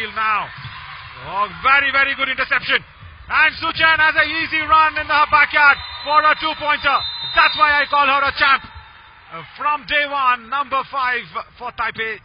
field now. Oh, very, very good interception. And Suchan has an easy run in the backyard for a two-pointer. That's why I call her a champ. Uh, from day one, number five for Taipei.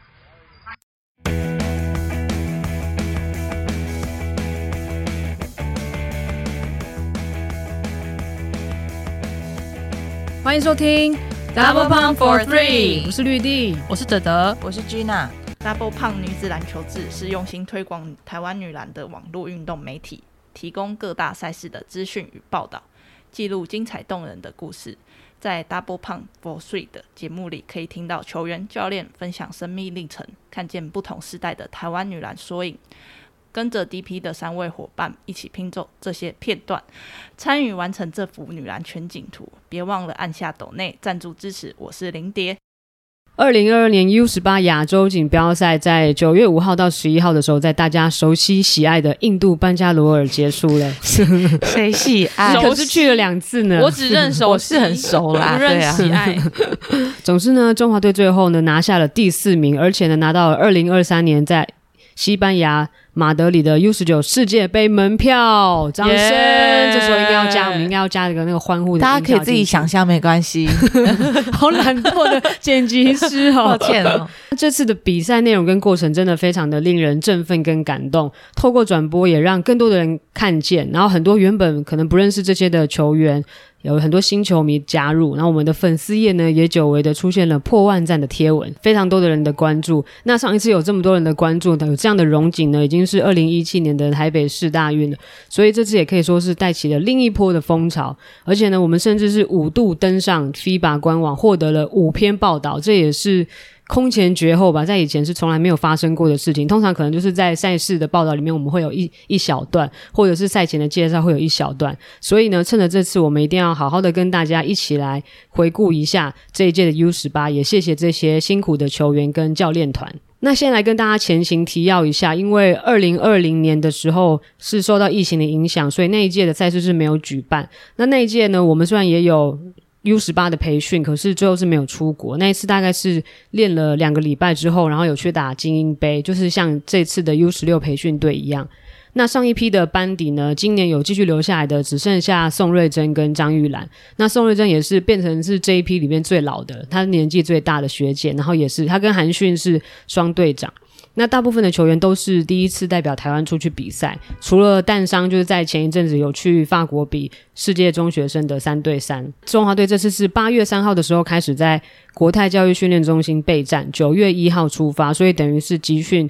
欢迎收听 Double Pump for Three 我是绿地。我是哲德，我是 Gina， Double 胖女子篮球志是用心推广台湾女篮的网络运动媒体，提供各大赛事的资讯与报道，记录精彩动人的故事。在 Double 胖 for Three 的节目里，可以听到球员、教练分享生命历程，看见不同时代的台湾女篮缩影。跟着 DP 的三位伙伴一起拼凑这些片段，参与完成这幅女篮全景图。别忘了按下抖内赞助支持，我是林蝶。二零二二年 U 十八亚洲锦标赛在九月五号到十一号的时候，在大家熟悉喜爱的印度班加罗尔结束了。谁喜爱？可是去了两次呢。我只认熟我是很熟啦，不认对啊，喜爱。总之呢，中华队最后呢拿下了第四名，而且呢拿到了二零二三年在西班牙马德里的 U 十九世界杯门票。掌声要加，我们应该要加一个那个欢呼的。大家可以自己想。象，没关系。好懒惰的剪辑师哦，抱歉哦，这次的比赛内容跟过程真的非常的令人振奋跟感动，透过转播也让更多的人看见，然后很多原本可能不认识这些的球员。有很多新球迷加入，那我们的粉丝页呢也久违的出现了破万赞的贴文，非常多的人的关注。那上一次有这么多人的关注，有这样的荣景呢，已经是二零一七年的台北市大运了，所以这次也可以说是带起了另一波的风潮。而且呢，我们甚至是五度登上 FIBA 官网，获得了五篇报道，这也是空前绝后吧，在以前是从来没有发生过的事情。通常可能就是在赛事的报道里面，我们会有一一小段，或者是赛前的介绍会有一小段。所以呢，趁着这次，我们一定要好好的跟大家一起来回顾一下这一届的 U 十八，也谢谢这些辛苦的球员跟教练团。那先来跟大家前情提要一下，因为二零二零年的时候是受到疫情的影响，所以那一届的赛事是没有举办。那那一届呢，我们虽然也有 U 十八的培训，可是最后是没有出国。那一次大概是练了两个礼拜之后，然后有去打精英杯，就是像这次的 U 十六培训队一样。那上一批的班底呢，今年有继续留下来的，只剩下宋瑞珍跟张玉兰。那宋瑞珍也是变成是这一批里面最老的，她年纪最大的学姐，然后也是她跟韩讯是双队长。那大部分的球员都是第一次代表台湾出去比赛，除了淡商就是在前一阵子有去法国比世界中学生的三对三。中华队这次是八月三号的时候开始在国泰教育训练中心备战，九月一号出发，所以等于是集训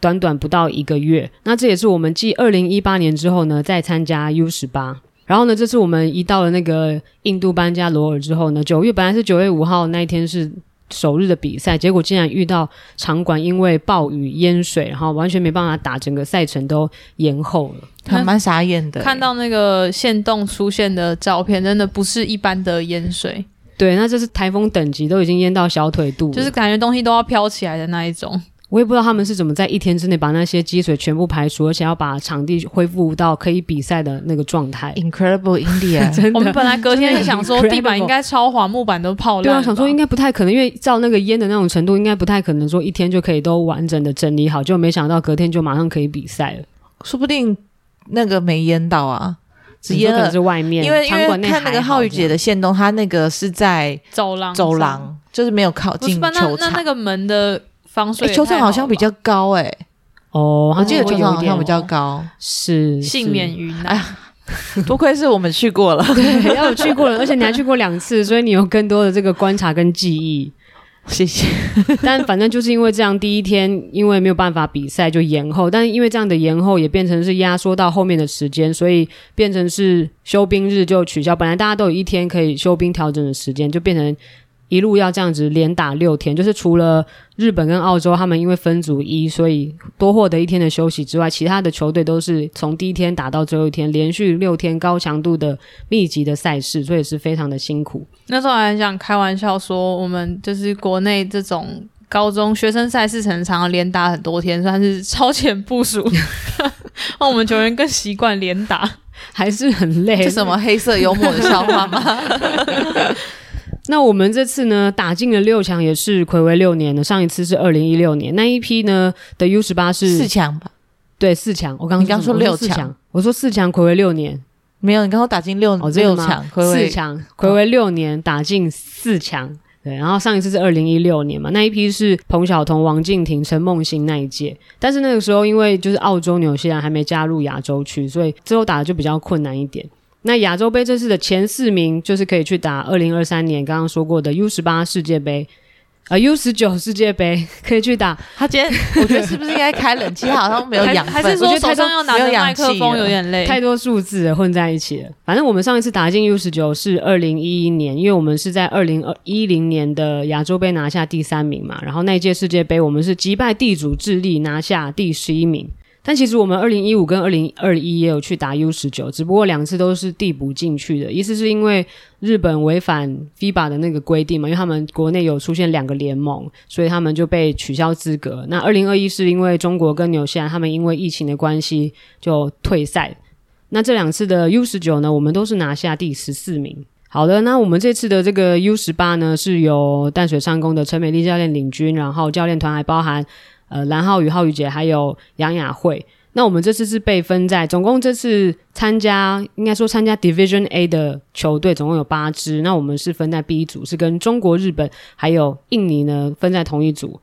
短短不到一个月。那这也是我们继二零一八年之后呢，再参加 U 十八。然后呢，这次我们一到了那个印度班加罗尔之后呢，九月本来是九月五号那一天是首日的比赛，结果竟然遇到场馆因为暴雨淹水，然后完全没办法打，整个赛程都延后了。还蛮傻眼的。看到那个线洞出现的照片，真的不是一般的淹水，对，那就是台风等级，都已经淹到小腿肚，就是感觉东西都要飘起来的那一种。我也不知道他们是怎么在一天之内把那些积水全部排除，而且要把场地恢复到可以比赛的那个状态。Incredible India，真的我们本来隔天就想说 地板应该超滑，木板都泡烂。对啊，想说应该不太可能，因为照那个淹的那种程度，应该不太可能说一天就可以都完整的整理好，就没想到隔天就马上可以比赛了。说不定那个没淹到啊，只淹了是。外面，因为因为看那个浩宇姐的线动，她那个是在走廊走，廊，就是没有靠近球场。那那个门的防水球场好像比较高哎，哦，我记得球场好像比较高。是幸免。于难。哎呀 多亏是我们去过了，是 对，要有去过了，而且你还去过两次，所以你有更多的这个观察跟记忆。谢谢。但反正就是因为这样，第一天因为没有办法比赛就延后，但因为这样的延后也变成是压缩到后面的时间，所以变成是休兵日就取消。本来大家都有一天可以休兵调整的时间，就变成一路要这样子连打六天。就是除了日本跟澳洲他们因为分组一，所以多获得一天的休息之外，其他的球队都是从第一天打到最后一天，连续六天高强度的密集的赛事，所以是非常的辛苦。那时候还想开玩笑说，我们就是国内这种高中学生赛事，常常连打很多天，算是超前部署，让我们球员更习惯连打。还是很累，这什么黑色幽默的笑话吗？那我们这次呢，打进了六强，也是暌违六年了。上一次是二零一六年，那一批呢的 U 十八是四强吧，对四强，我刚你刚说我六强我说四强，暌违六年，没有，你刚刚打进六、哦，真的吗六强，回四味强，暌违六年打进四强。对，然后上一次是二零一六年嘛，那一批是彭晓彤、王敬婷、陈梦欣那一届，但是那个时候因为就是澳洲、纽西兰还没加入亚洲区，所以之后打的就比较困难一点。那亚洲杯这次的前四名就是可以去打二零二三年刚刚说过的 U 十八世界杯，呃 U 十九世界杯 可以去打他今天我觉得是不是应该开冷气？他好像没有还养分，还是说手上要拿着麦克风有点累？太多数字了混在一起了。反正我们上一次打进 U 十九是二零一一年，因为我们是在二零一零年的亚洲杯拿下第三名嘛，然后那一届世界杯我们是击败地主智利拿下第十一名。但其实我们二零一五跟二零二一也有去打 U 十九，只不过两次都是递补进去的。一次是因为日本违反 FIBA 的那个规定嘛，因为他们国内有出现两个联盟，所以他们就被取消资格。那二零二一是因为中国跟纽西兰他们因为疫情的关系就退赛。那这两次的 U 十九呢，我们都是拿下第十四名。好的，那我们这次的这个 U 十八呢，是由淡水上攻的陈美丽教练领军，然后教练团还包含呃蓝浩宇、浩宇姐还有杨雅慧。那我们这次是被分在，总共这次参加应该说参加 Division A 的球队总共有八支，那我们是分在 B 组，是跟中国、日本还有印尼呢分在同一组。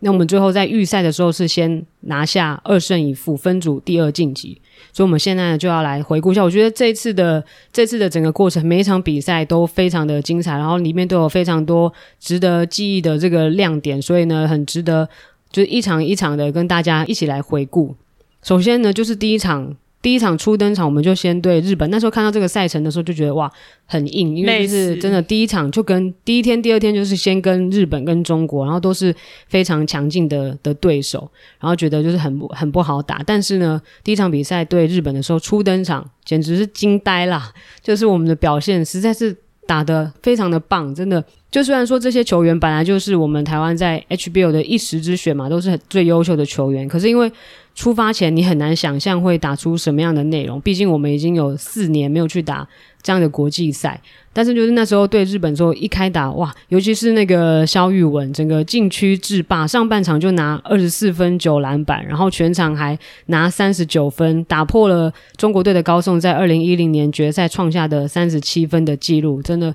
那我们最后在预赛的时候是先拿下二胜一负，分组第二晋级。所以我们现在呢就要来回顾一下，我觉得这次的这次的整个过程，每一场比赛都非常的精彩，然后里面都有非常多值得记忆的这个亮点，所以呢很值得就是一场一场的跟大家一起来回顾。首先呢就是第一场。第一场初登场，我们就先对日本。那时候看到这个赛程的时候，就觉得哇，很硬，因为就是真的第一场就跟第一天、第二天就是先跟日本跟中国，然后都是非常强劲的的对手，然后觉得就是很不很不好打。但是呢，第一场比赛对日本的时候初登场，简直是惊呆啦！就是我们的表现实在是打得非常的棒，真的。就虽然说这些球员本来就是我们台湾在 HBL 的一时之选嘛，都是很最优秀的球员，可是因为出发前你很难想象会打出什么样的内容，毕竟我们已经有四年没有去打这样的国际赛。但是就是那时候对日本之后一开打，哇，尤其是那个肖玉文，整个禁区制霸，上半场就拿二十四分九篮板，然后全场还拿三十九分，打破了中国队的高颂在二零一零年决赛创下的三十七分的记录，真的。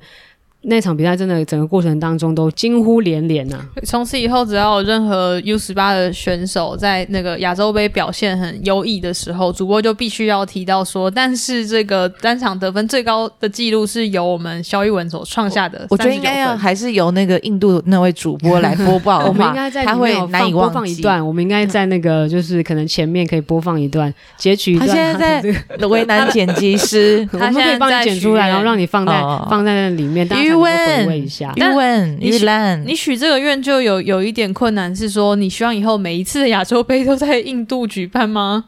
那场比赛真的整个过程当中都惊呼连连呐、从此以后，只要有任何 U 十八的选手在那个亚洲杯表现很优异的时候，主播就必须要提到说，但是这个 单场得分最高的记录是由我们肖一文所创下的我觉得应该要还是由那个印度那位主播来播报 的话，我们应该在他会难以播。放一段，我们应该在那个就是可能前面可以播放一段，截取一段。他现在在 为难剪辑师。我们可以帮你剪出来，然后让你放在哦。放在那里面，大家才余能够回味文一下。玉文、你玉兰，你许这个愿就有有一点困难，是说你希望以后每一次的亚洲杯都在印度举办吗？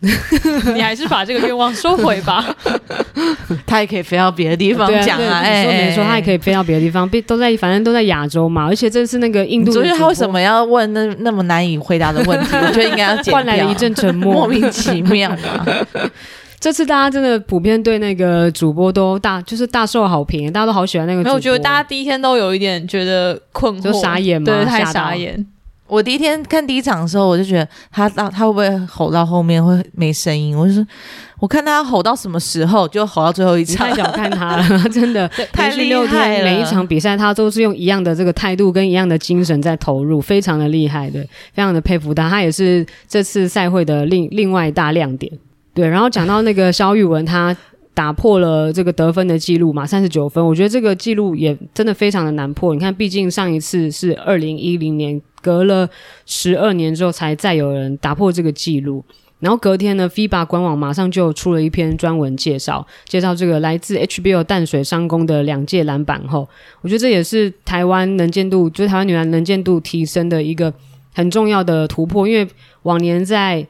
你还是把这个愿望收回吧。他也可以飞到别的地方讲啊，哎，说没错，他也可以。以飞到别的地方，被都在反正都在亚洲嘛，而且这次那个印度的你觉得他为什么要问那那么难以回答的问题？我觉得应该要剪掉。换来了一阵沉默莫名其妙嘛。这次大家真的普遍对那个主播都大就是大受好评，大家都好喜欢那个主播。没有，我觉得大家第一天都有一点觉得困惑，就傻眼嘛对，太傻眼。我第一天看第一场的时候，我就觉得他到他会不会吼到后面会没声音？我就说，我看他吼到什么时候，就吼到最后一场太。小看他了，真的。太厉连续六害了天每一场比赛，他都是用一样的这个态度跟一样的精神在投入，非常的厉害的，非常的佩服他。他也是这次赛会的另另外一大亮点。对，然后讲到那个肖玉文，他打破了这个得分的记录嘛，三十九分。我觉得这个记录也真的非常的难破。你看，毕竟上一次是二零一零年，隔了十二年之后才再有人打破这个记录。然后隔天呢，FIBA 官网马上就出了一篇专文介绍，介绍这个来自 HBL 淡水商工的两届篮板后，我觉得这也是台湾能见度，就是台湾女篮能见度提升的一个很重要的突破，因为往年在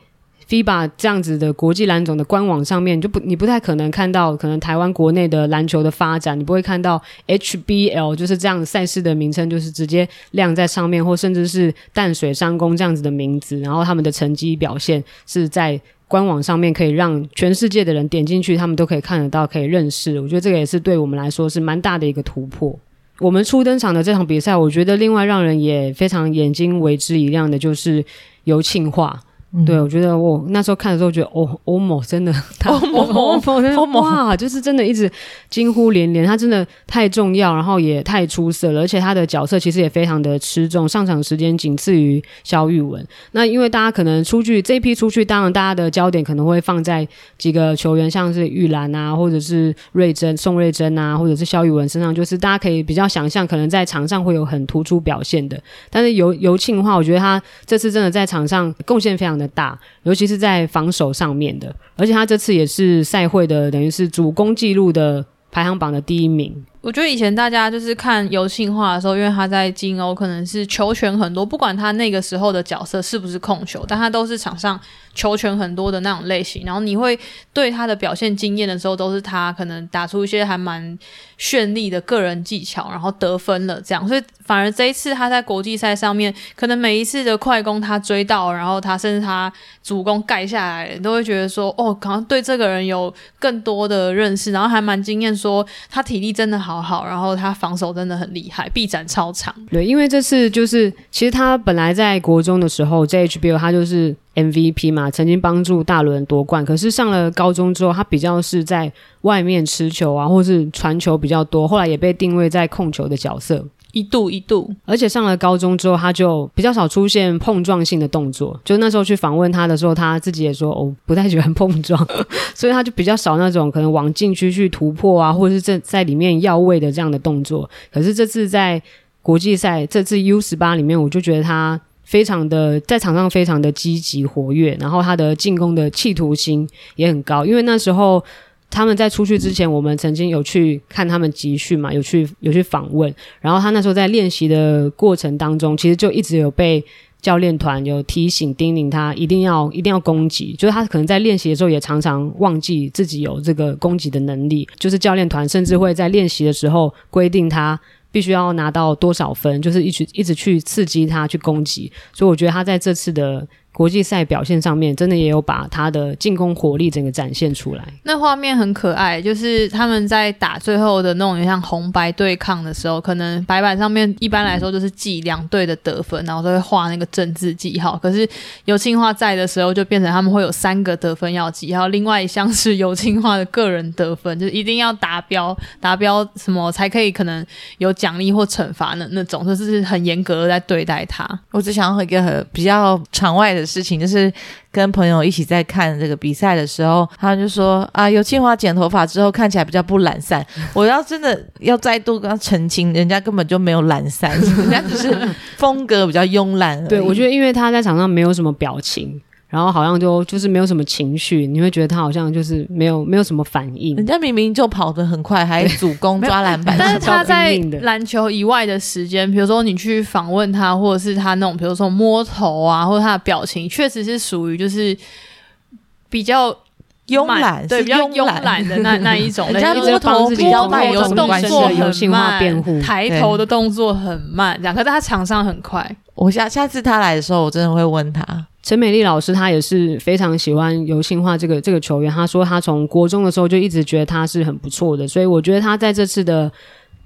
FIBA 这样子的国际篮总的官网上面，就不你不太可能看到可能台湾国内的篮球的发展，你不会看到 HBL 就是这样赛事的名称，就是直接亮在上面，或甚至是淡水商工这样子的名字，然后他们的成绩表现是在官网上面可以让全世界的人点进去，他们都可以看得到，可以认识。我觉得这个也是对我们来说是蛮大的一个突破。我们初登场的这场比赛，我觉得另外让人也非常眼睛为之一亮的，就是尤庆化。嗯对，我觉得我那时候看的时候觉得，哦，欧某真的，他欧某 欧某真的欧某哇，就是真的一直惊呼连连，他真的太重要，然后也太出色了，而且他的角色其实也非常的吃重，上场时间仅次于肖玉文。那因为大家可能出去这一批出去，当然大家的焦点可能会放在几个球员，像是玉兰啊，或者是瑞珍、宋瑞珍啊，或者是肖玉文身上，就是大家可以比较想象，可能在场上会有很突出表现的。但是尤尤庆的话，我觉得他这次真的在场上贡献非常的大，尤其是在防守上面的，而且他这次也是赛会的等于是主攻记录的排行榜的第一名。我觉得以前大家就是看游戏化的时候，因为他在金欧可能是球权很多，不管他那个时候的角色是不是控球，但他都是场上球权很多的那种类型。然后你会对他的表现惊艳的时候，都是他可能打出一些还蛮绚丽的个人技巧，然后得分了这样。所以反而这一次他在国际赛上面，可能每一次的快攻他追到，然后他甚至他主攻盖下来，都会觉得说，哦，好像对这个人有更多的认识，然后还蛮惊艳，说他体力真的好好好，然后他防守真的很厉害，臂展超长。对，因为这次就是其实他本来在国中的时候，，JHBO 他就是 MVP 嘛，曾经帮助大伦夺冠。可是上了高中之后，他比较是在外面持球啊，或是传球比较多，后来也被定位在控球的角色。一度一度，而且上了高中之后，他就比较少出现碰撞性的动作。就那时候去访问他的时候，他自己也说，哦，不太喜欢碰撞，所以他就比较少那种可能往禁区去突破啊，或者是在在里面要位的这样的动作。可是这次在国际赛，这次 U 十八里面，我就觉得他非常的在场上非常的积极活跃，然后他的进攻的企图心也很高，因为那时候。他们在出去之前，我们曾经有去看他们集训嘛，有去有去访问。然后他那时候在练习的过程当中，其实就一直有被教练团有提醒叮咛他一定要一定要攻击，就是他可能在练习的时候也常常忘记自己有这个攻击的能力，就是教练团甚至会在练习的时候规定他必须要拿到多少分，就是一直一直去刺激他去攻击。所以我觉得他在这次的国际赛表现上面，真的也有把他的进攻火力整个展现出来。那画面很可爱，就是他们在打最后的那种像红白对抗的时候，可能白板上面一般来说就是记两队的得分，然后都会画那个政治记号。可是尤庆化在的时候，就变成他们会有三个得分要记然后，另外一项是尤庆化的个人得分，就是一定要达标，达标什么才可以可能有奖励或惩罚的那种，就是很严格的在对待他。我只想要一个很比较场外的事情，就是跟朋友一起在看这个比赛的时候，他就说啊，有庆华剪头发之后看起来比较不懒散。我要真的要再度跟他澄清，人家根本就没有懒散，人家只是风格比较慵懒。对，我觉得因为他在场上没有什么表情，然后好像就就是没有什么情绪，你会觉得他好像就是没有没有什么反应人。家明明就跑得很快，还主攻 抓篮板，但是他在篮球以外的时间，比如说你去访问他，或者是他那种，比如说摸头啊，或者他的表情，确实是属于就是比较慵懒，对，比较慵懒。的那那一种。人家摸头比较慢有什么动作很有性化慢抬头的动作很慢，这样。可是他场上很快，我下下次他来的时候，我真的会问他。陈美丽老师她也是非常喜欢游信化这个这个球员，她说她从国中的时候就一直觉得他是很不错的，所以我觉得他在这次的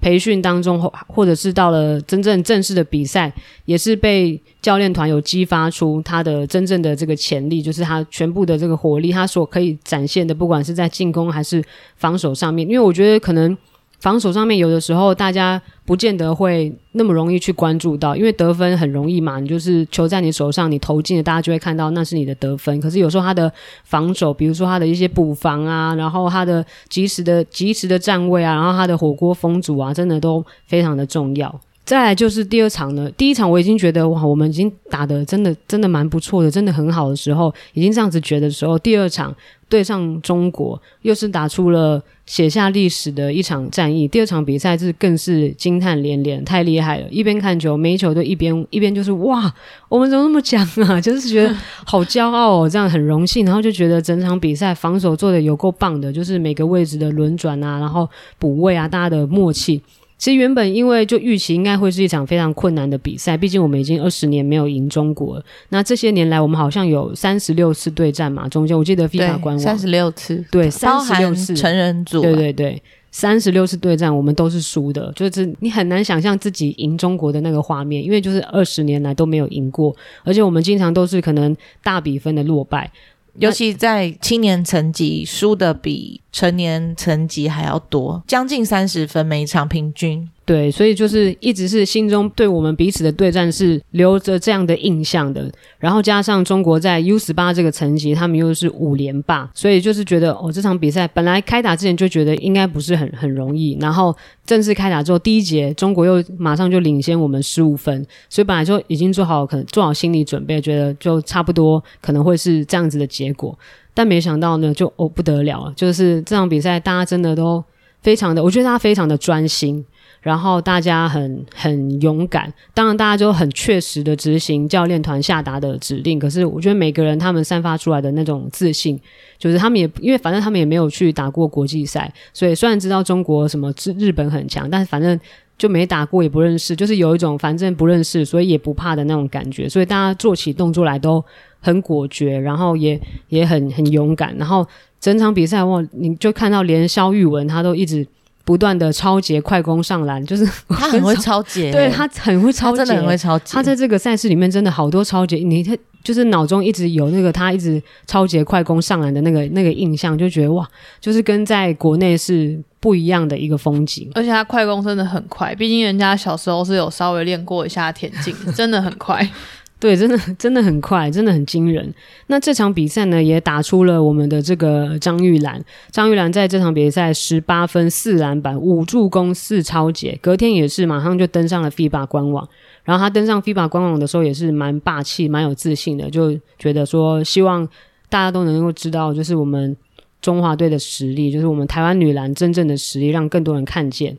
培训当中，或或者是到了真正正式的比赛，也是被教练团有激发出他的真正的这个潜力，就是他全部的这个火力，他所可以展现的，不管是在进攻还是防守上面，因为我觉得可能。防守上面有的时候大家不见得会那么容易去关注到，因为得分很容易嘛，你就是球在你手上，你投进了，大家就会看到那是你的得分。可是有时候他的防守，比如说他的一些补防啊，然后他的及时的及时的站位啊，然后他的火锅封阻啊，真的都非常的重要。再来就是第二场呢，第一场我已经觉得哇，我们已经打的真的真的蛮不错的，真的很好的时候，已经这样子觉得的时候，第二场对上中国，又是打出了写下历史的一场战役。第二场比赛是更是惊叹连连，太厉害了！一边看球，每一球都一边一边就是哇，我们怎么那么强啊？就是觉得好骄傲哦，这样很荣幸，然后就觉得整场比赛防守做的有够棒的，就是每个位置的轮转啊，然后补位啊，大家的默契。其实原本因为就预期应该会是一场非常困难的比赛，毕竟我们已经二十年没有赢中国了。那这些年来，我们好像有三十六次对战嘛，中间我记得 FIFA 官网三十六次，对包三十六次成人组啊，对对对，三十六次对战，我们都是输的，就是你很难想象自己赢中国的那个画面，因为就是二十年来都没有赢过，而且我们经常都是可能大比分的落败。尤其在青年层级输的比成年层级还要多，将近三十分每一场平均。对，所以就是一直是心中对我们彼此的对战是留着这样的印象的。然后加上中国在 U 十八这个层级，他们又是五连霸，所以就是觉得哦，这场比赛本来开打之前就觉得应该不是很很容易。然后正式开打之后，第一节中国又马上就领先我们十五分，所以本来就已经做好可能做好心理准备，觉得就差不多可能会是这样子的结果。但没想到呢，就哦不得了，就是这场比赛大家真的都非常的，我觉得大家非常的专心。然后大家很很勇敢，当然大家就很确实的执行教练团下达的指令。可是我觉得每个人他们散发出来的那种自信，就是他们也因为反正他们也没有去打过国际赛，所以虽然知道中国什么日日本很强，但是反正就没打过也不认识，就是有一种反正不认识所以也不怕的那种感觉。所以大家做起动作来都很果决，然后也也很很勇敢。然后整场比赛哇，你就看到连肖玉文他都一直。不断的超节快攻上篮，就是他很会超节，对他很会超节，真的很会超节。他在这个赛事里面真的好多超节，你他就是脑中一直有那个他一直超级快攻上篮的那个那个印象，就觉得哇，就是跟在国内是不一样的一个风景。而且他快攻真的很快，毕竟人家小时候是有稍微练过一下田径，真的很快。对，真的真的很快，真的很惊人。那这场比赛呢，也打出了我们的这个张玉兰。张玉兰在这场比赛十八分、四篮板、五助攻、四超节，隔天也是马上就登上了 FIBA 官网。然后他登上 FIBA 官网的时候，也是蛮霸气、蛮有自信的，就觉得说希望大家都能够知道，就是我们中华队的实力，就是我们台湾女篮真正的实力，让更多人看见。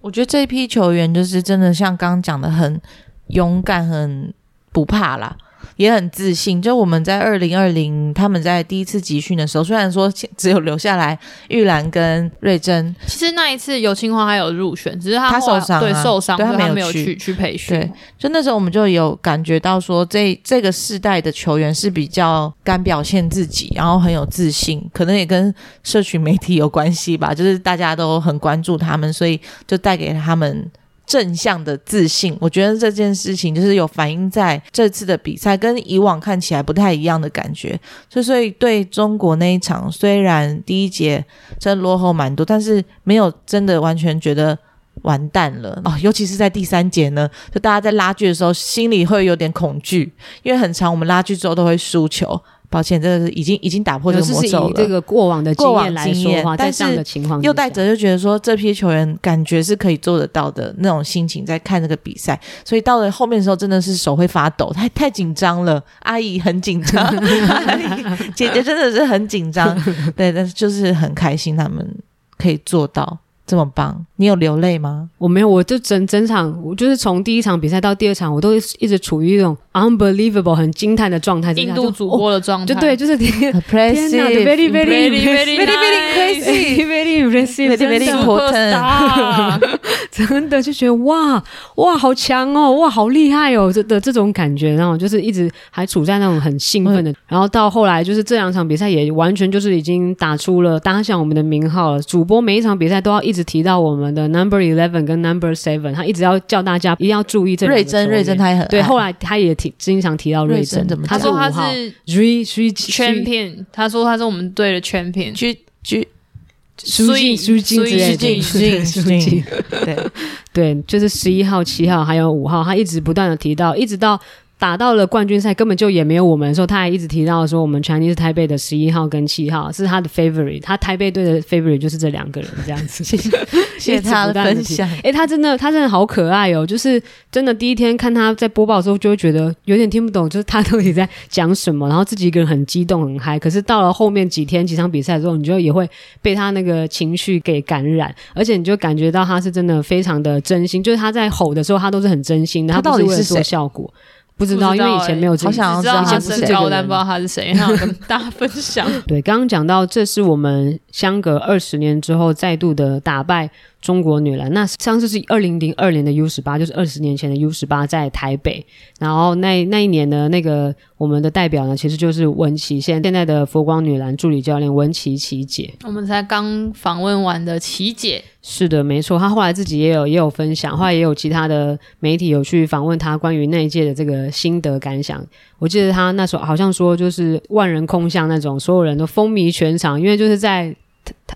我觉得这一批球员就是真的像刚刚讲的很。勇敢，很不怕啦。也很自信。就我们在二零二零，他们在第一次集训的时候，虽然说只有留下来玉兰跟瑞珍，其实那一次尤清华还有入选，只是他受伤，对受伤，他没有去去培训。对，就那时候我们就有感觉到说，这这个世代的球员是比较敢表现自己，然后很有自信，可能也跟社群媒体有关系吧。就是大家都很关注他们，所以就带给他们。正向的自信，我觉得这件事情就是有反映在这次的比赛，跟以往看起来不太一样的感觉。所以所以对中国那一场，虽然第一节真的落后蛮多，但是没有真的完全觉得完蛋了哦。尤其是在第三节呢，就大家在拉锯的时候，心里会有点恐惧，因为很长，我们拉锯之后都会输球。抱歉，这个是已经已经打破这个魔咒了。这个过往的经验来说话，在这样的情况，又带着就觉得说这批球员感觉是可以做得到的那种心情在看这个比赛，所以到了后面的时候真的是手会发抖，太太紧张了。阿姨很紧张，姐姐真的是很紧张，对，但是就是很开心他们可以做到。这么棒，你有流泪吗？我没有，我就整整场，我就是从第一场比赛到第二场，我都一直处于一种 unbelievable 很惊叹的状态，印度主播的状态，就对，就是 天哪，very very very very very crazy，very impressive，very important，真的就觉得哇哇好强哦，哇好厉害哦，这的这种感觉，然后就是一直还处在那种很兴奋的，然后到后来就是这两场比赛也完全就是已经打出了打响我们的名号了，主播每一场比赛都要一。直提到我们的 Number Eleven 跟 Number Seven，他一直要叫大家一定要注意这瑞珍，瑞珍他也很对。后来他也提经常提到瑞珍，怎么他说他是圈片，他说他是我们队的圈片苏静苏静苏静苏静苏静，对对，就是十一号、七号还有五号，他一直不断的提到，一直到。打到了冠军赛，根本就也没有我们的时候，他还一直提到说，我们 Chinese 台北的十一号跟七号是他的 favorite，他台北队的 favorite 就是这两个人这样子。谢谢，谢谢他的分享。哎，他真的，他真的好可爱哦！就是真的，第一天看他在播报的时候，就会觉得有点听不懂，就是他到底在讲什么，然后自己一个人很激动很嗨。可是到了后面几天几场比赛之后，你就也会被他那个情绪给感染，而且你就感觉到他是真的非常的真心，就是他在吼的时候，他都是很真心的，他到底是做效果。不知道因为以前没有这好想知道他是身高，不是这个人但不知道他是谁，然后跟大家分享。对，刚刚讲到，这是我们相隔二十年之后再度的打败中国女篮。那上次是二零零二年的 U 十八，就是二十年前的 U 十八在台北。然后那那一年呢，那个我们的代表呢，其实就是文琪，现现在的佛光女篮助理教练文琪琪姐。我们才刚访问完的琪姐，是的，没错，她后来自己也有也有分享，后来也有其他的媒体有去访问她关于那一届的这个心得感想。我记得她那时候好像说，就是万人空巷那种，所有人都风靡全场，因为就是在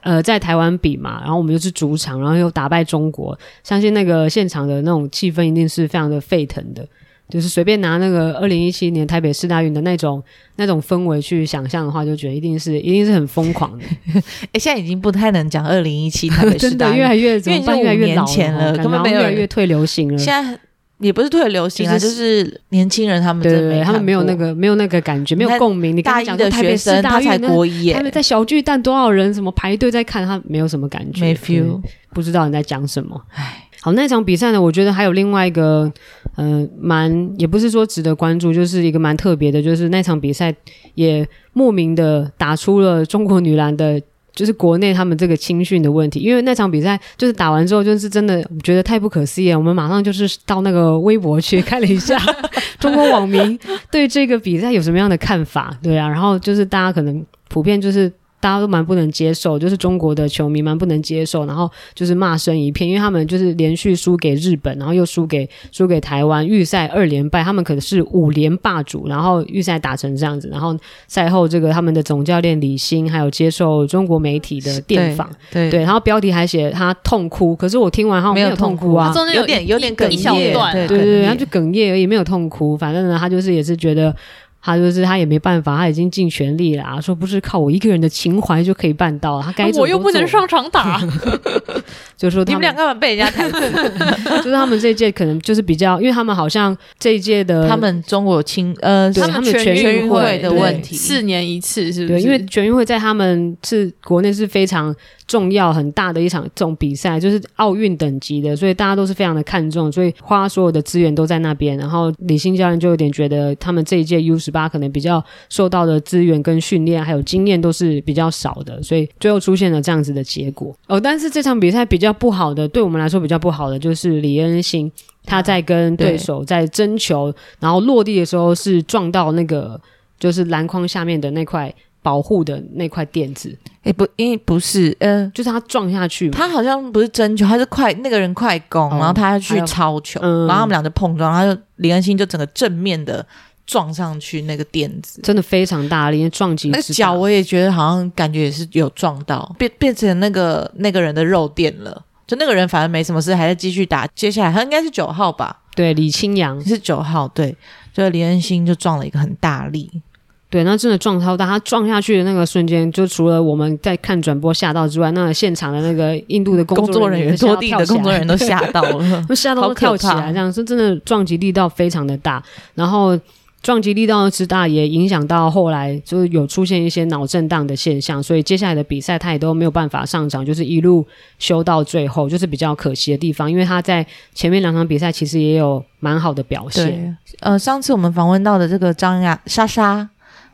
呃在台湾比嘛，然后我们又是主场，然后又打败中国，相信那个现场的那种气氛一定是非常的沸腾的。就是随便拿那个二零一七年台北市大运的那种那种氛围去想象的话，就觉得一定是一定是很疯狂的。哎，现在已经不太能讲二零一七台北市 真的大运越来越怎么办？因为已经五年越来越老了根本没有越来越退流行了。现在也不是特别流行啊，就就是是年轻人他们对他们没有那个没有那个感觉，没有共鸣。你刚刚讲大一的学生，他才大运，国一耶他，们在小巨蛋多少人，什么排队在看，他没有什么感觉，没对 feel。不知道你在讲什么。唉，好，那场比赛呢，我觉得还有另外一个，呃，蛮也不是说值得关注，就是一个蛮特别的，就是那场比赛也莫名的打出了中国女篮的。就是国内他们这个青训的问题，因为那场比赛就是打完之后，就是真的觉得太不可思议了。我们马上就是到那个微博去看了一下 中国网民对这个比赛有什么样的看法，对啊，然后就是大家可能普遍就是大家都蛮不能接受，就是中国的球迷蛮不能接受，然后就是骂声一片，因为他们就是连续输给日本，然后又输给输给台湾，预赛二连败，他们可能是五连霸主，然后预赛打成这样子，然后赛后这个他们的总教练李欣还有接受中国媒体的电访，对对，然后标题还写他痛哭，可是我听完后没有有痛痛哭啊它，中间有点有点哽一小咽段，对对对对，他哽就哽咽而已，没有痛哭。反正呢，他就是也是觉得。他就是他也没办法，他已经尽全力了、啊，说不是靠我一个人的情怀就可以办到，他该做我又不能上场打，就说他你们两个被人家 抬死，就是他们这一届可能就是比较，因为他们好像这一届的他们中国青呃，对他们他们全运运会的问题，四年一次是不对，是？因为全运会在他们是国内是非常重要很大的一场这种比赛，就是奥运等级的，所以大家都是非常的看重，所以花所有的资源都在那边。然后李欣教练就有点觉得他们这一届 U 十八可能比较受到的资源跟训练还有经验都是比较少的，所以最后出现了这样子的结果。哦，但是这场比赛比较不好的，对我们来说比较不好的就是李恩欣。他在跟对手在争球，然后落地的时候是撞到那个就是篮筐下面的那块保护的那块垫子，哎不，因为不是呃。就是他撞下去。他好像不是真球，他是快那个人快攻，哦然后他要去还有抄球，嗯然后他们俩就碰撞，然后就李恩欣就整个正面的撞上去那个垫子，真的非常大力，因为撞击那脚我也觉得好像感觉也是有撞到，变变成那个那个人的肉垫了。就那个人反正没什么事，还在继续打。接下来他应该是九号吧，对李清扬，是九号，对，就李恩欣就撞了一个很大力，对，那真的撞超大。他撞下去的那个瞬间，就除了我们在看转播吓到之外，那个现场的那个印度的工作人员、拖地的工作人员都吓到了。都吓到都跳起来，这样是真的撞击力道非常的大，然后。撞击力道之大，也影响到后来就是有出现一些脑震荡的现象，所以接下来的比赛他也都没有办法上场，就是一路修到最后，就是比较可惜的地方。因为他在前面两场比赛其实也有蛮好的表现，呃，上次我们访问到的这个张亚莎莎。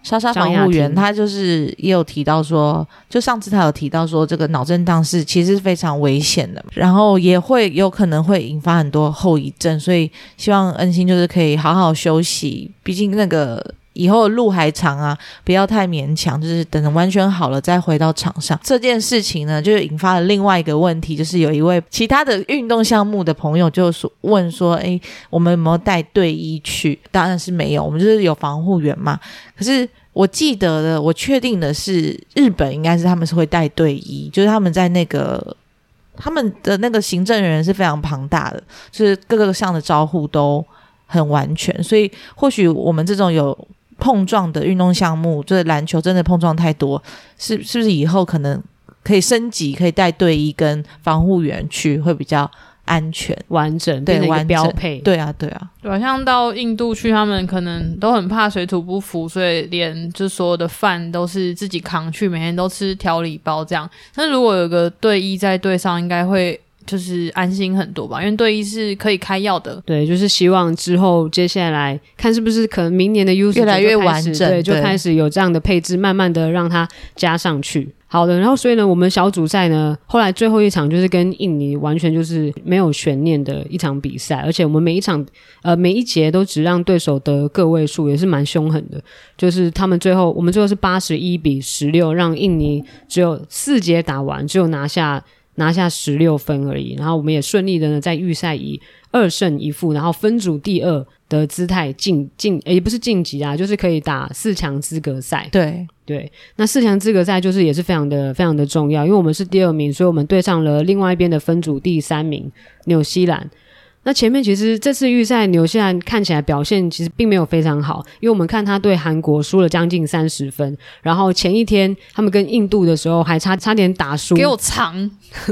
莎莎防护员，张亚婷。她就是也有提到说，就上次她有提到说，这个脑震荡是其实是非常危险的，然后也会有可能会引发很多后遗症，所以希望恩心就是可以好好休息，毕竟那个以后路还长啊，不要太勉强，就是等完全好了再回到场上。这件事情呢，就是引发了另外一个问题，就是有一位其他的运动项目的朋友就说问说，诶，我们有没有带队医去？当然是没有，我们就是有防护员嘛。可是我记得的，我确定的是，日本应该是他们是会带队医，就是他们在那个他们的那个行政人员是非常庞大的，就是各个项的招呼都很完全，所以或许我们这种有碰撞的运动项目，就是篮球真的碰撞太多，是是不是以后可能可以升级，可以带队医跟防护员去会比较安全？完整对完整标配。对啊，对啊，对啊，像到印度去，他们可能都很怕水土不服，所以连就所有的饭都是自己扛去，每天都吃调理包这样。那如果有个队医在队上，应该会就是安心很多吧，因为队医是可以开药的。对，就是希望之后接下来看是不是可能明年的 U 越来越完整对，就开始有这样的配置，慢慢的让它加上去。好的，然后所以呢，我们小组赛呢，后来最后一场就是跟印尼完全就是没有悬念的一场比赛，而且我们每一场呃每一节都只让对手得个位数，也是蛮凶狠的。就是他们最后我们最后是八十一比十六，让印尼只有四节打完，只有拿下拿下十六分而已。然后我们也顺利的呢在预赛以二胜一负，然后分组第二的姿态晋晋，也不是晋级啊，就是可以打四强资格赛。对，对，那四强资格赛就是也是非常的非常的重要，因为我们是第二名，所以我们对上了另外一边的分组第三名纽西兰。那前面其实这次预赛纽西兰看起来表现其实并没有非常好，因为我们看他对韩国输了将近三十分，然后前一天他们跟印度的时候还差差点打输，给我藏，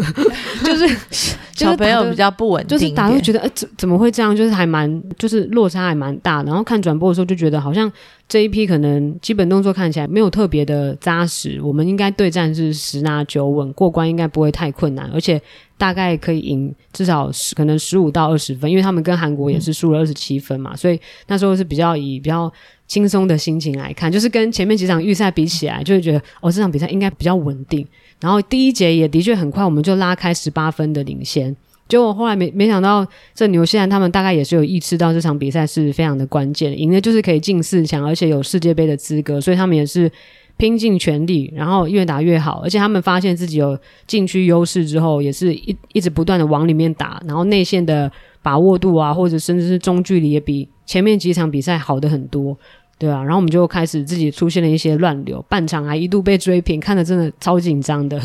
就是就 是小朋友打比较不稳定就是一点，大家会觉得，呃，怎怎么会这样？就是还蛮，就是落差还蛮大。然后看转播的时候就觉得，好像这一批可能基本动作看起来没有特别的扎实。我们应该对战是十拿九稳，过关应该不会太困难，而且大概可以赢至少十，可能十五到二十分，因为他们跟韩国也是输了二十七分嘛，所以那时候是比较以比较轻松的心情来看，就是跟前面几场预赛比起来，就会觉得哦，这场比赛应该比较稳定。然后第一节也的确很快，我们就拉开十八分的领先。结果后来没没想到，这纽西兰他们大概也是有意识到这场比赛是非常的关键，赢了就是可以进四强，而且有世界杯的资格，所以他们也是拼尽全力，然后越打越好。而且他们发现自己有禁区优势之后，也是一一直不断的往里面打，然后内线的把握度啊，或者甚至是中距离也比前面几场比赛好的很多。对啊，然后我们就开始自己出现了一些乱流，半场还一度被追平，看的真的超紧张的。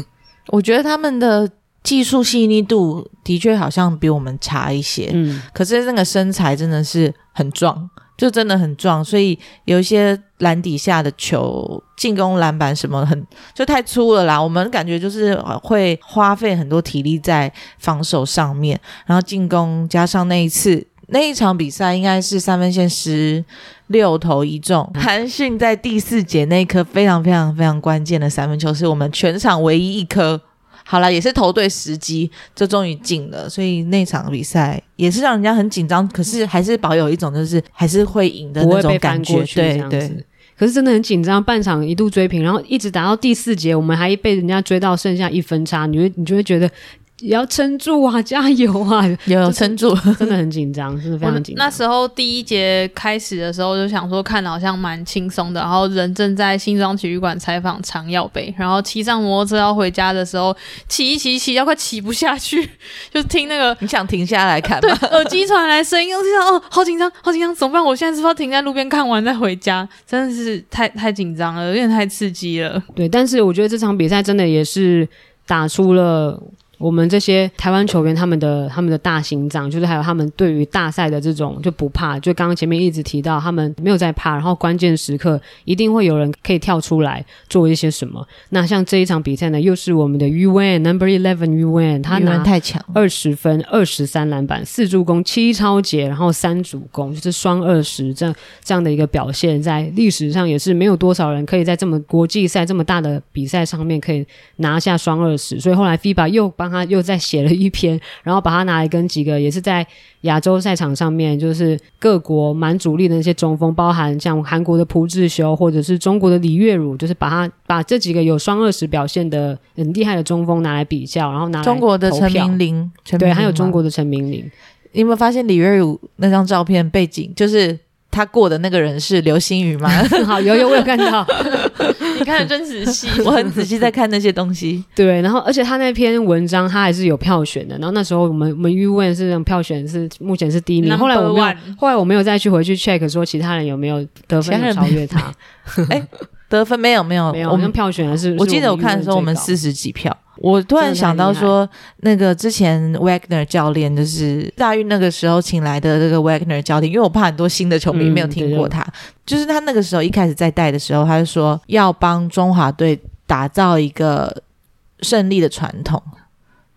我觉得他们的技术细腻度的确好像比我们差一些，嗯，可是那个身材真的是很壮，就真的很壮，所以有一些篮底下的球、进攻篮板什么很就太粗了啦。我们感觉就是呃会花费很多体力在防守上面，然后进攻加上那一次。那一场比赛应该是三分线十六投一中，韩信在第四节那一颗非常非常非常关键的三分球，是我们全场唯一一颗。好了，也是投对时机，就终于进了。所以那场比赛也是让人家很紧张，可是还是保有一种就是还是会赢的那种感觉对对。可是真的很紧张，半场一度追平，然后一直打到第四节，我们还被人家追到剩下一分差，你会你就会觉得也要撑住啊，加油啊，有有撑住。真的很紧张，真的非常紧张。那时候第一节开始的时候，就想说看得好像蛮轻松的，然后人正在新庄体育馆采访常耀杯，然后骑上摩托车要回家的时候，骑一骑骑要快骑不下去，就听那个你想停下来看对吗？耳机传来声音，我就想哦，好紧张，好紧张，怎么办？我现在是不是要停在路边看完再回家？真的是太太紧张了，有点太刺激了。对，但是我觉得这场比赛真的也是打出了。我们这些台湾球员他们的他们的大心脏，就是还有他们对于大赛的这种就不怕，就刚刚前面一直提到，他们没有在怕，然后关键时刻一定会有人可以跳出来做一些什么。那像这一场比赛呢，又是我们的 UN Number Eleven UN，他语文拿太强，二十分、二十三篮板、四助攻、七超节，然后三主攻，就是双二十这样这样的一个表现，在历史上也是没有多少人可以在这么国际赛这么大的比赛上面可以拿下双二十，所以后来 FIBA 又帮他又再写了一篇，然后把他拿来跟几个也是在亚洲赛场上面，就是各国蛮主力的那些中锋，包含像韩国的朴智秀或者是中国的李月汝，就是把他把这几个有双二十表现的很厉害的中锋拿来比较，然后拿来中国的陈明玲，对，还有中国的陈明玲，你有没有发现李月汝那张照片背景就是他过的那个人是流星雨吗？好有有我有看到，你看的真仔细，我很仔细在看那些东西。对，然后而且他那篇文章他还是有票选的，然后那时候我们我们 U 问是票选是目前是第一名。后来我没有后来我没有再去回去 check 说其他人有没有得分超越他，得分没有没有，没有，我们票选的是，我记得我看的时候我们四十几票。我突然想到说，那个之前 Wagner 教练就是大运那个时候请来的这个 Wagner 教练，因为我怕很多新的球迷嗯没有听过他，就是他那个时候一开始在带的时候，他就说要帮中华队打造一个胜利的传统。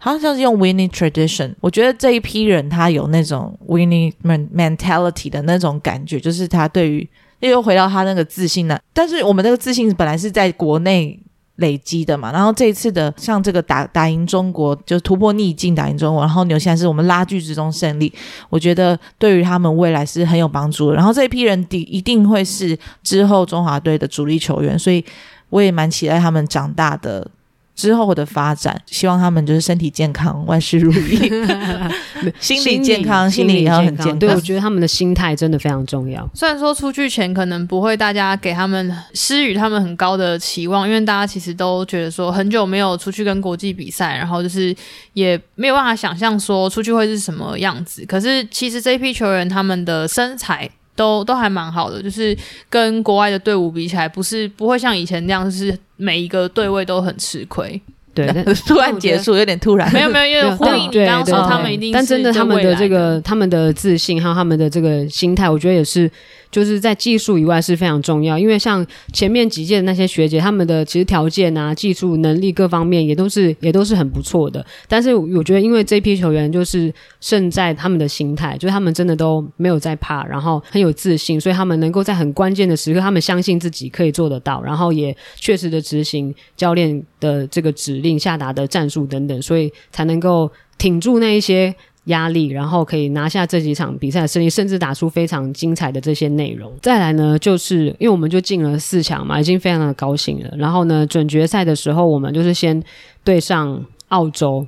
好像是用 winning tradition，我觉得这一批人他有那种 winning men- mentality 的那种感觉，就是他对于又回到他那个自信呢、但是我们那个自信本来是在国内累积的嘛。然后这一次的像这个打打赢中国，就突破逆境打赢中国，然后纽西兰是我们拉锯之中胜利，我觉得对于他们未来是很有帮助的。然后这一批人的一定会是之后中华队的主力球员，所以我也蛮期待他们长大的。之后的发展，希望他们就是身体健康，万事如意，心理健康，心理也要很健康。对，我觉得他们的心态真的非常重要。虽然说出去前可能不会大家给他们施予他们很高的期望，因为大家其实都觉得说很久没有出去跟国际比赛，然后就是也没有办法想象说出去会是什么样子。可是其实这批球员他们的身材。都都还蛮好的，就是跟国外的队伍比起来，不是不会像以前那样，就是每一个对位都很吃亏。对，突然结束有点突然。没有没有，因为呼应你刚刚说他们一定，但真的他们的这个他们的自信还有他们的这个心态，我觉得也是。就是在技术以外是非常重要，因为像前面几届的那些学姐，他们的其实条件啊、技术能力各方面也都是也都是很不错的。但是我觉得，因为这批球员就是胜在他们的心态，就是他们真的都没有在怕，然后很有自信，所以他们能够在很关键的时刻，他们相信自己可以做得到，然后也确实的执行教练的这个指令下达的战术等等，所以才能够挺住那一些。压力，然后可以拿下这几场比赛的胜利，甚至打出非常精彩的这些内容。再来呢，就是因为我们就进了四强嘛，已经非常的高兴了。然后呢，准决赛的时候，我们就是先对上澳洲。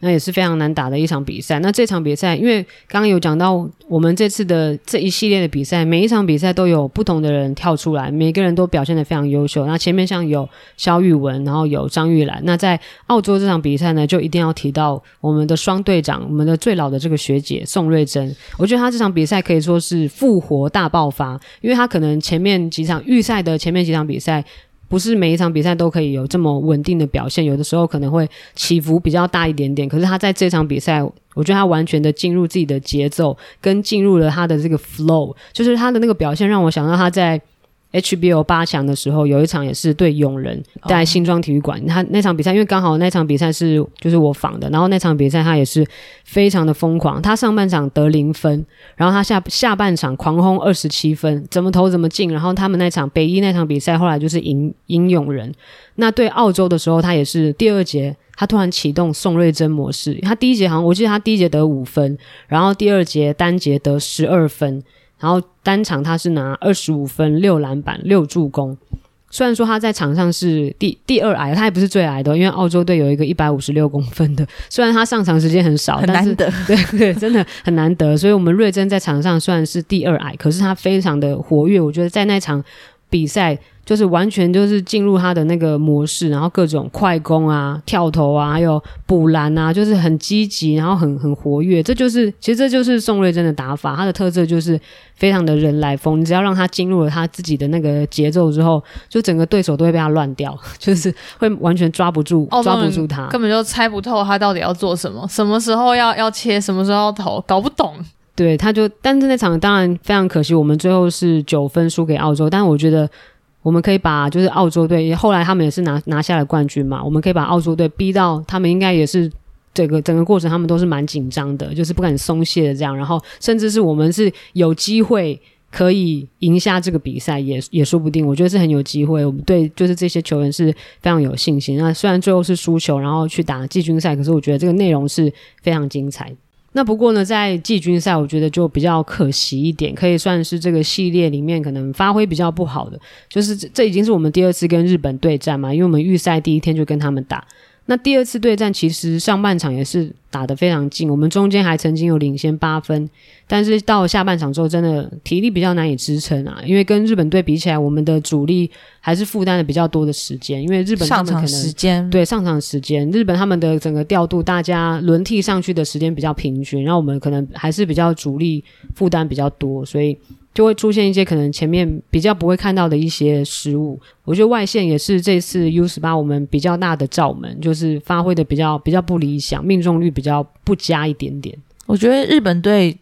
那也是非常难打的一场比赛。那这场比赛，因为刚刚有讲到，我们这次的这一系列的比赛，每一场比赛都有不同的人跳出来，每个人都表现的非常优秀。那前面像有肖玉文，然后有张玉兰。那在澳洲这场比赛呢，就一定要提到我们的双队长，我们的最老的这个学姐宋瑞珍。我觉得她这场比赛可以说是复活大爆发，因为她可能前面几场预赛的前面几场比赛。不是每一场比赛都可以有这么稳定的表现，有的时候可能会起伏比较大一点点。可是他在这场比赛，我觉得他完全的进入自己的节奏，跟进入了他的这个 flow，就是他的那个表现让我想到他在。HBO 八强的时候，有一场也是对永人，在新庄体育馆。他那场比赛，因为刚好那场比赛是就是我仿的，然后那场比赛他也是非常的疯狂。他上半场得零分，然后他下下半场狂轰二十七分，怎么投怎么进。然后他们那场北一那场比赛后来就是赢赢永人。那对澳洲的时候，他也是第二节他突然启动宋瑞珍模式。他第一节好像我记得他第一节得五分，然后第二节单节得十二分。然后单场他是拿二十五分、六篮板、六助攻。虽然说他在场上是第第二矮，他也不是最矮的，因为澳洲队有一个一百五十六公分的。虽然他上场时间很少，很难得，对对，真的很难得。所以，我们瑞珍在场上虽然是第二矮，可是他非常的活跃。我觉得在那场比赛。就是完全就是进入他的那个模式，然后各种快攻啊、跳投啊，还有补篮啊，就是很积极，然后很很活跃。这就是其实这就是宋瑞珍的打法，他的特色就是非常的人来疯。你只要让他进入了他自己的那个节奏之后，就整个对手都会被他乱掉，就是会完全抓不住，抓不住他，根本就猜不透他到底要做什么，什么时候要要切，什么时候要投，搞不懂。对，他就但是那场当然非常可惜，我们最后是九分输给澳洲，但是我觉得。我们可以把就是澳洲队，后来他们也是拿拿下了冠军嘛。我们可以把澳洲队逼到，他们应该也是这个整个过程，他们都是蛮紧张的，就是不敢松懈的这样。然后甚至是我们是有机会可以赢下这个比赛，也也说不定。我觉得是很有机会。我们对就是这些球员是非常有信心。那虽然最后是输球，然后去打季军赛，可是我觉得这个内容是非常精彩。那不过呢，在季军赛，我觉得就比较可惜一点，可以算是这个系列里面可能发挥比较不好的，就是这已经是我们第二次跟日本对战嘛，因为我们预赛第一天就跟他们打。那第二次对战，其实上半场也是打得非常近，我们中间还曾经有领先八分，但是到下半场之后，真的体力比较难以支撑啊。因为跟日本队比起来，我们的主力还是负担了比较多的时间，因为日本上场时间对上场时间，日本他们的整个调度，大家轮替上去的时间比较平均，然后我们可能还是比较主力负担比较多，所以。就会出现一些可能前面比较不会看到的一些失误。我觉得外线也是这次 U 十八我们比较大的罩门，就是发挥的比较比较不理想，命中率比较不佳一点点。我觉得日本队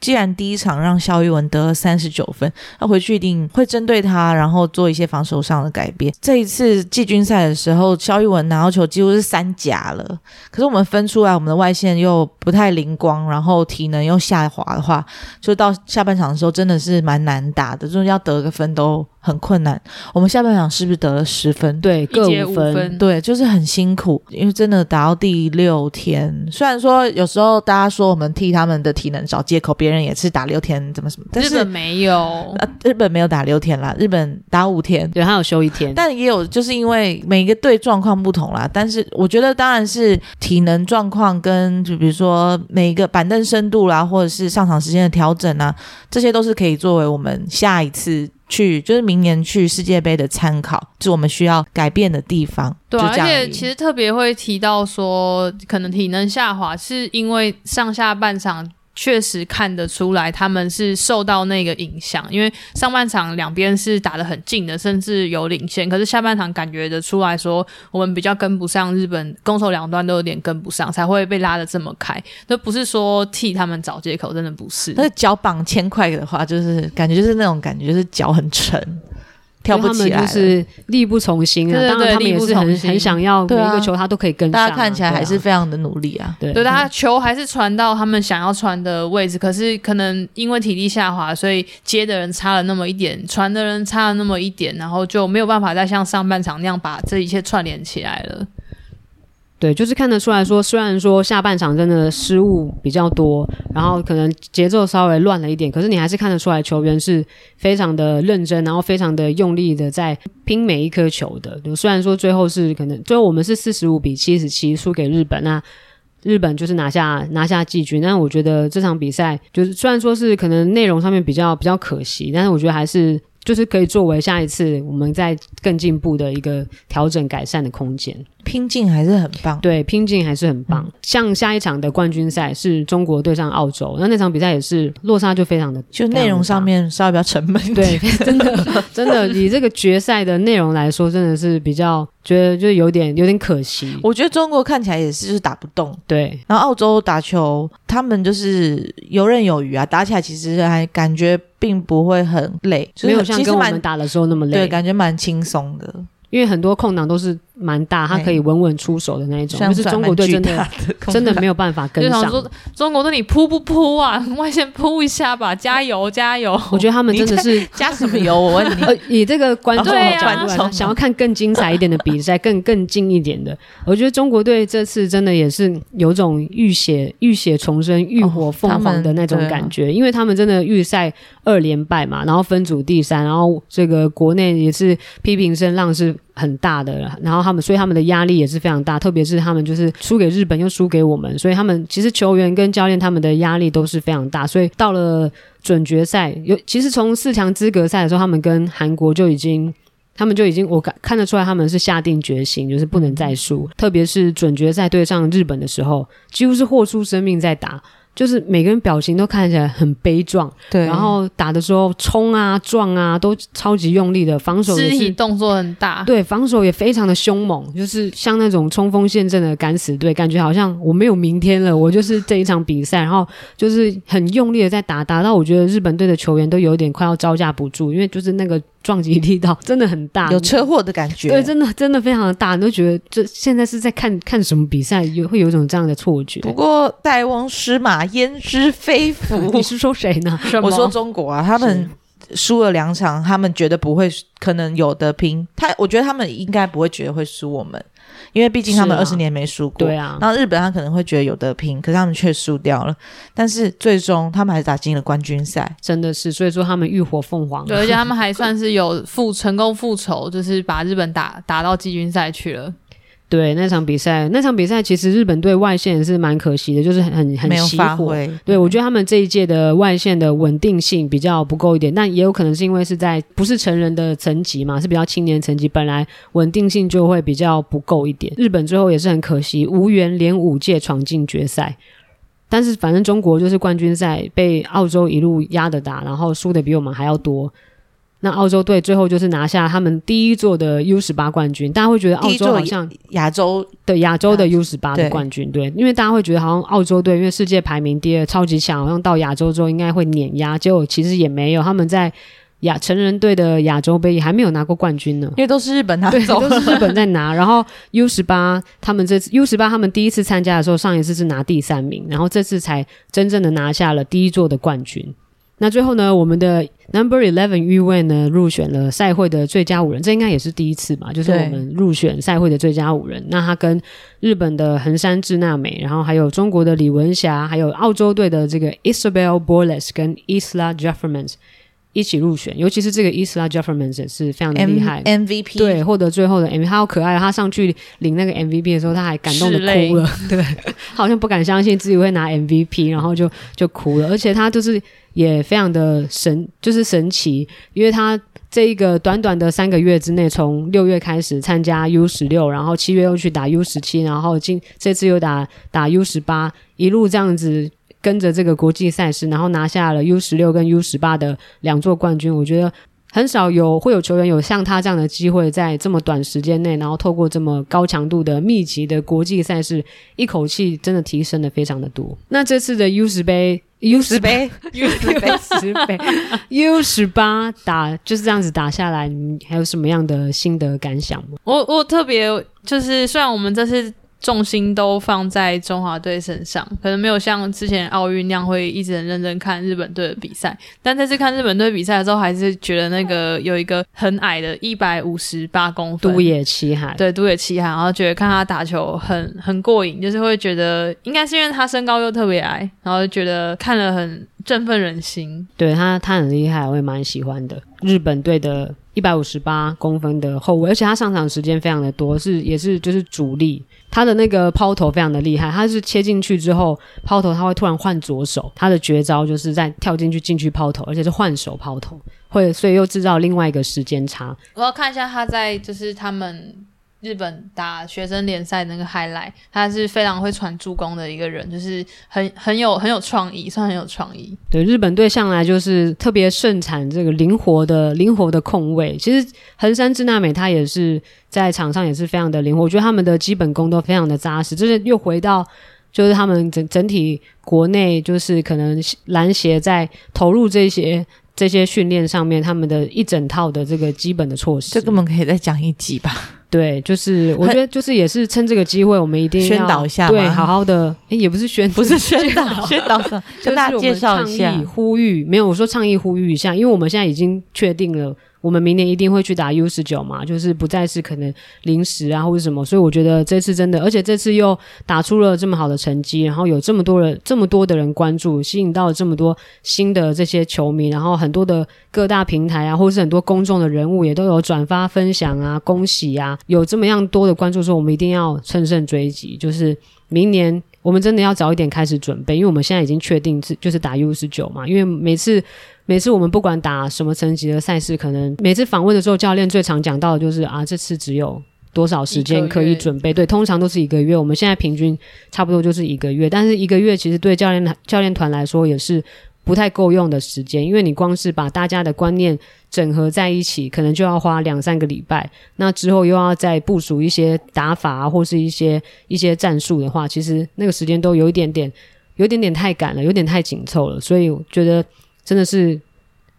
既然第一场让肖玉文得了三十九分，那回去一定会针对他，然后做一些防守上的改变。这一次季军赛的时候，肖玉文拿到球几乎是三甲了，可是我们分出来，我们的外线又不太灵光，然后体能又下滑的话，就到下半场的时候真的是蛮难打的，就是要得个分都很困难。我们下半场是不是得了十分？对，一各节五五分。分，对，就是很辛苦，因为真的打到第六天，虽然说有时候大家说我们替他们的体能找借口，别人也是打六天，怎么什么，但是日本没有，呃，日本没有打六天啦，日本打五天。对，还有休一天。但也有，就是因为每个队状况不同啦。但是我觉得，当然是体能状况跟就比如说每一个板凳深度啦，或者是上场时间的调整啊，这些都是可以作为我们下一次去，就是明年去世界杯的参考，是我们需要改变的地方。而且其实特别会提到说，可能体能下滑，是因为上下半场确实看得出来他们是受到那个影响，因为上半场两边是打得很近的，甚至有领先，可是下半场感觉得出来说，我们比较跟不上日本，攻守两端都有点跟不上，才会被拉得这么开。那不是说替他们找借口，真的不是。那脚绑千块的话，就是感觉就是那种感觉，就是脚很沉，跳不起来。就是力不从心啊。对对当然，他们力也是很不从心很想要每一个球他都可以跟上啊。大家看起来还是非常的努力啊。对对，他球还是传到他们想要传的位置，可是可能因为体力下滑，所以接的人差了那么一点，传的人差了那么一点，然后就没有办法再像上半场那样把这一切串联起来了。对，就是看得出来说，虽然说下半场真的失误比较多，然后可能节奏稍微乱了一点，可是你还是看得出来球员是非常的认真，然后非常的用力的在拼每一颗球的。就虽然说最后是可能最后我们是四十五比七十七输给日本，那日本就是拿下拿下季军，但我觉得这场比赛就是虽然说是可能内容上面比较比较可惜，但是我觉得还是。就是可以作为下一次我们在更进步的一个调整改善的空间。拼劲还是很棒。对，拼劲还是很棒。嗯像下一场的冠军赛是中国对上澳洲，那那场比赛也是落差就非常的，就内容上面稍微比较沉闷对。真的真的 以这个决赛的内容来说，真的是比较觉得就有点有点可惜。我觉得中国看起来也是就是打不动，对然后澳洲打球他们就是游刃有余啊，打起来其实还感觉并不会很累，就是没有像跟我们打的时候那么累对，感觉蛮轻松的。因为很多空档都是蛮大，他可以稳稳出手的那一种，就是中国队真的真的没有办法跟上。就想说中国队你扑不扑啊？外线扑一下吧，加油加油！我觉得他们真的是加什么油？我问你，呃，以这个观众的角度想要看更精彩一点的比赛，更更近一点的，我觉得中国队这次真的也是有种浴血浴血重生、浴火凤凰的那种感觉，因为他们真的预赛二连败嘛，然后分组第三，然后这个国内也是批评声浪是很大的了，然后他们所以他们的压力也是非常大，特别是他们就是输给日本又输给我们，所以他们其实球员跟教练他们的压力都是非常大，所以到了准决赛有其实从四强资格赛的时候，他们跟韩国就已经。他们就已经，我看得出来，他们是下定决心，就是不能再输。特别是准决赛对上日本的时候，几乎是豁出生命在打，就是每个人表情都看起来很悲壮。对，然后打的时候冲啊撞啊都超级用力的，防守肢体动作很大，对，防守也非常的凶猛，就是像那种冲锋陷阵的敢死队，感觉好像我没有明天了，我就是这一场比赛，然后就是很用力的在打，打到我觉得日本队的球员都有点快要招架不住，因为就是那个撞击力道 真的很大，有车祸的感觉。对，真的真的非常的大，你都觉得这现在是在看看什么比赛，有会有一种这样的错觉。不过塞翁失马焉知非福 你，是说谁呢？我说中国啊，他们输了两场，他们觉得不会，可能有的拼。他我觉得他们应该不会觉得会输我们，因为毕竟他们二十年没输过。对啊，然后日本他可能会觉得有得拼，可是他们却输掉了。但是最终他们还是打进了冠军赛。真的是，所以说他们浴火凤凰。对，而且他们还算是有复成功复仇，就是把日本打打到季军赛去了。对那场比赛，那场比赛其实日本队外线也是蛮可惜的，就是很很很熄火。对，我觉得他们这一届的外线的稳定性比较不够一点，但也有可能是因为是在不是成人的层级嘛，是比较青年层级，本来稳定性就会比较不够一点。日本最后也是很可惜，无缘连五届闯进决赛。但是反正中国就是冠军赛被澳洲一路压着打，然后输的比我们还要多。那澳洲队最后就是拿下他们第一座的 U 十八冠军，大家会觉得澳洲好像亚洲对亚洲的 U 十八的冠军，对，因为大家会觉得好像澳洲队因为世界排名第二，超级强，好像到亚洲之后应该会碾压，结果其实也没有，他们在亚成人队的亚洲杯也还没有拿过冠军呢。因为都是日本拿对，走都是日本在拿。然后 U 十八他们这次 U 十八他们第一次参加的时候，上一次是拿第三名，然后这次才真正的拿下了第一座的冠军。那最后呢，我们的 Number Eleven 玉卫呢入选了赛会的最佳五人，这应该也是第一次吧？就是我们入选赛会的最佳五人。那他跟日本的横山智娜美，然后还有中国的李文霞，还有澳洲队的这个 Isabel Borles 跟 Isla Jeffermans 一起入选。尤其是这个 Isla Jeffermans 也是非常的厉害。MVP，对，获得最后的 MVP，他好可爱哦。他上去领那个 MVP 的时候，他还感动的哭了，对，好像不敢相信自己会拿 MVP，然后就就哭了。而且他就是也非常的神，就是神奇，因为他这一个短短的三个月之内，从六月开始参加 U 十六，然后七月又去打 U 十七，然后今这次又打打 U 十八，一路这样子。跟着这个国际赛事，然后拿下了 U 十六跟 U 十八的两座冠军，我觉得很少有会有球员有像他这样的机会，在这么短时间内，然后透过这么高强度的密集的国际赛事，一口气真的提升的非常的多。那这次的 U 十杯。U 十杯，U 十杯，十杯，U 十八打就是这样子打下来，你还有什么样的心得感想吗？我我特别就是，虽然我们这次重心都放在中华队身上，可能没有像之前奥运那样会一直很认真看日本队的比赛，但这次看日本队比赛的时候，还是觉得那个有一个很矮的，一百五十八公分，都野七海，对，都野七海，然后觉得看他打球很很过瘾，就是会觉得应该是因为他身高又特别矮，然后就觉得看了很振奋人心。对他，他很厉害，我也蛮喜欢的。日本队的一百五十八公分的后卫，而且他上场时间非常的多，是也是就是主力。他的那个抛投非常的厉害，他是切进去之后抛投，他会突然换左手，他的绝招就是在跳进去进去抛投，而且是换手抛投，会所以又制造另外一个时间差。我要看一下他在就是他们日本打学生联赛那个 highlight，他是非常会传助攻的一个人，就是很很有很有创意，算很有创意。对，日本队向来就是特别盛产这个灵活的灵活的控卫。其实横山智奈美她也是在场上也是非常的灵活，我觉得他们的基本功都非常的扎实。就是又回到就是他们整整体国内就是可能篮协在投入这些这些训练上面，他们的一整套的这个基本的措施。这根本可以再讲一集吧。对，就是我觉得就是也是趁这个机会，我们一定要宣导一下对，好好的，诶也不是宣，不是宣导，宣导上跟大家介绍一下。呼吁没有我说倡议呼吁一下，因为我们现在已经确定了，我们明年一定会去打 U 十九嘛，就是不再是可能临时啊或者什么，所以我觉得这次真的，而且这次又打出了这么好的成绩，然后有这么多人这么多的人关注，吸引到了这么多新的这些球迷，然后很多的各大平台啊，或者是很多公众的人物也都有转发分享啊，恭喜啊，有这么样多的关注，说我们一定要乘胜追击，就是明年我们真的要早一点开始准备，因为我们现在已经确定是就是打 U 十九嘛，因为每次每次我们不管打什么层级的赛事，可能每次访问的时候，教练最常讲到的就是啊，这次只有。多少时间可以准备？对，通常都是一个月。我们现在平均差不多就是一个月，但是一个月其实对教练教练团来说也是不太够用的时间，因为你光是把大家的观念整合在一起，可能就要花两三个礼拜。那之后又要再部署一些打法啊，或是一些一些战术的话，其实那个时间都有一点点，有点点太赶了，有点太紧凑了。所以我觉得真的是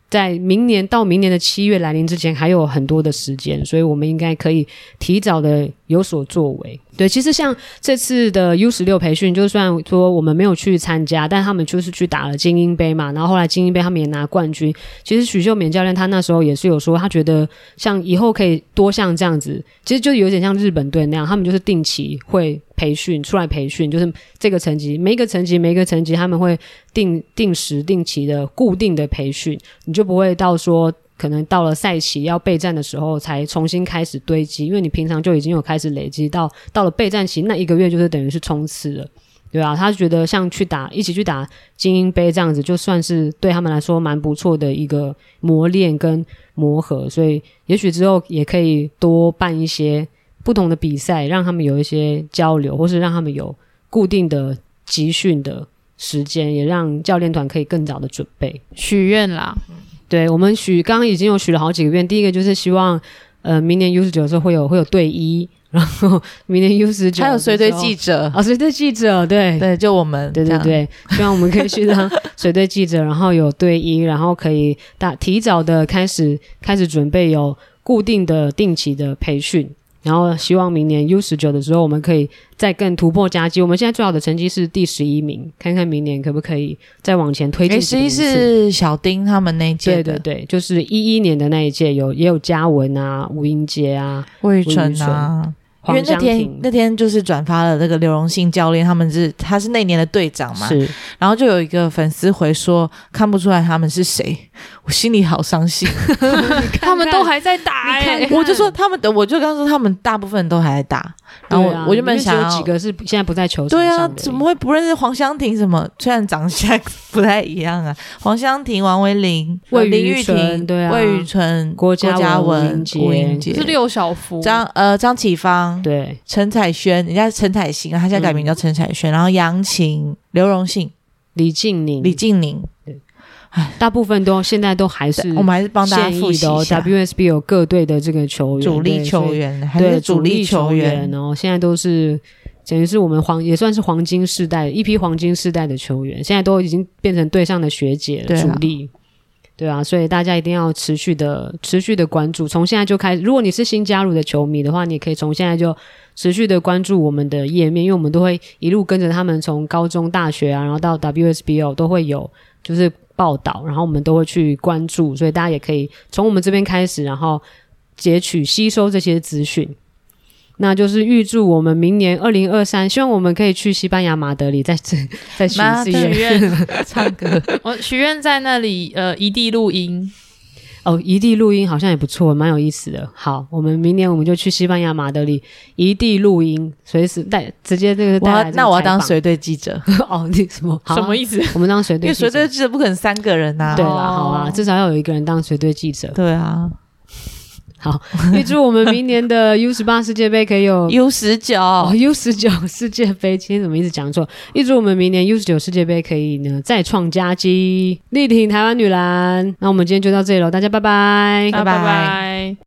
在明年到明年的七月来临之前，还有很多的时间，所以我们应该可以提早的有所作为。对，其实像这次的 U 十六培训，就算说我们没有去参加，但他们就是去打了精英杯嘛，然后后来精英杯他们也拿冠军。其实许秀勉教练他那时候也是有说，他觉得像以后可以多像这样子，其实就有点像日本队那样，他们就是定期会培训出来培训，就是这个层级每一个层级每一个层级他们会定定时定期的固定的培训，你就不会到说。可能到了赛期要备战的时候，才重新开始堆积，因为你平常就已经有开始累积到到了备战期那一个月，就是等于是冲刺了，对吧、他觉得像去打一起去打精英杯这样子，就算是对他们来说蛮不错的一个磨练跟磨合，所以也许之后也可以多办一些不同的比赛，让他们有一些交流，或是让他们有固定的集训的时间，也让教练团可以更早的准备。许愿啦，对我们许刚刚已经有许了好几个愿，第一个就是希望呃明年 U 十九的时候会有会有队医，然后明年 U 十九还有随队记者，哦，随队记者，对。对，就我们，对对对，希望我们可以去当随队记者，然后有队医，然后可以大提早的开始开始准备有固定的定期的培训。然后希望明年 U 十九的时候，我们可以再更突破佳绩。我们现在最好的成绩是第十一名，看看明年可不可以再往前推进。十一是小丁他们那一届，对对对，就是一一年的那一届有也有嘉文啊、吴英杰啊、魏晨啊。因为那天那天就是转发了那个刘荣信教练，他们是他是那年的队长嘛，是，然后就有一个粉丝回说看不出来他们是谁，我心里好伤心，他们都还在打哎，我就说他们的，我就刚说他们大部分都还在打，然后我就本想有几个是现在不在球场对啊，怎么会不认识黄湘婷？什么？虽然长相不太一样啊，黄湘婷、王维林、魏玉婷、对啊，魏雨纯、郭嘉文、郭英杰、是六小福、张呃张启芳。对，陈彩萱，人家是陈彩欣，他现在改名叫陈彩萱。然后杨晴、刘荣信、李静宁、李静宁，对，大部分都现在都还是我们还是帮大家复习的哦。WSB 有各队的这个球员，主力球员，对，主力球员哦，现在都是等于是我们黄也算是黄金世代一批黄金世代的球员，现在都已经变成队上的学姐主力。对啊，所以大家一定要持续的、持续的关注，从现在就开始。如果你是新加入的球迷的话，你可以从现在就持续的关注我们的页面，因为我们都会一路跟着他们从高中、大学啊，然后到 WSBO 都会有就是报道，然后我们都会去关注，所以大家也可以从我们这边开始，然后截取、吸收这些资讯。那就是预祝我们明年二零二三，希望我们可以去西班牙马德里，再再许许愿唱歌。我许愿在那里，呃，一地录音。哦，一地录音好像也不错，蛮有意思的。好，我们明年我们就去西班牙马德里一地录音，随时带直接这个带。那我要当随队记者。哦，你什么什么意思？我们当随队，因为随队记者不可能三个人呐。对啦，好啊，至少要有一个人当随队记者。对啊。好，预祝我们明年的 U 十八世界杯可以有 U 十九，U 十九世界杯，今天怎么一直讲错？预祝我们明年 U 十九世界杯可以呢再创佳绩，力挺台湾女篮。那我们今天就到这里喽，大家拜拜，拜拜。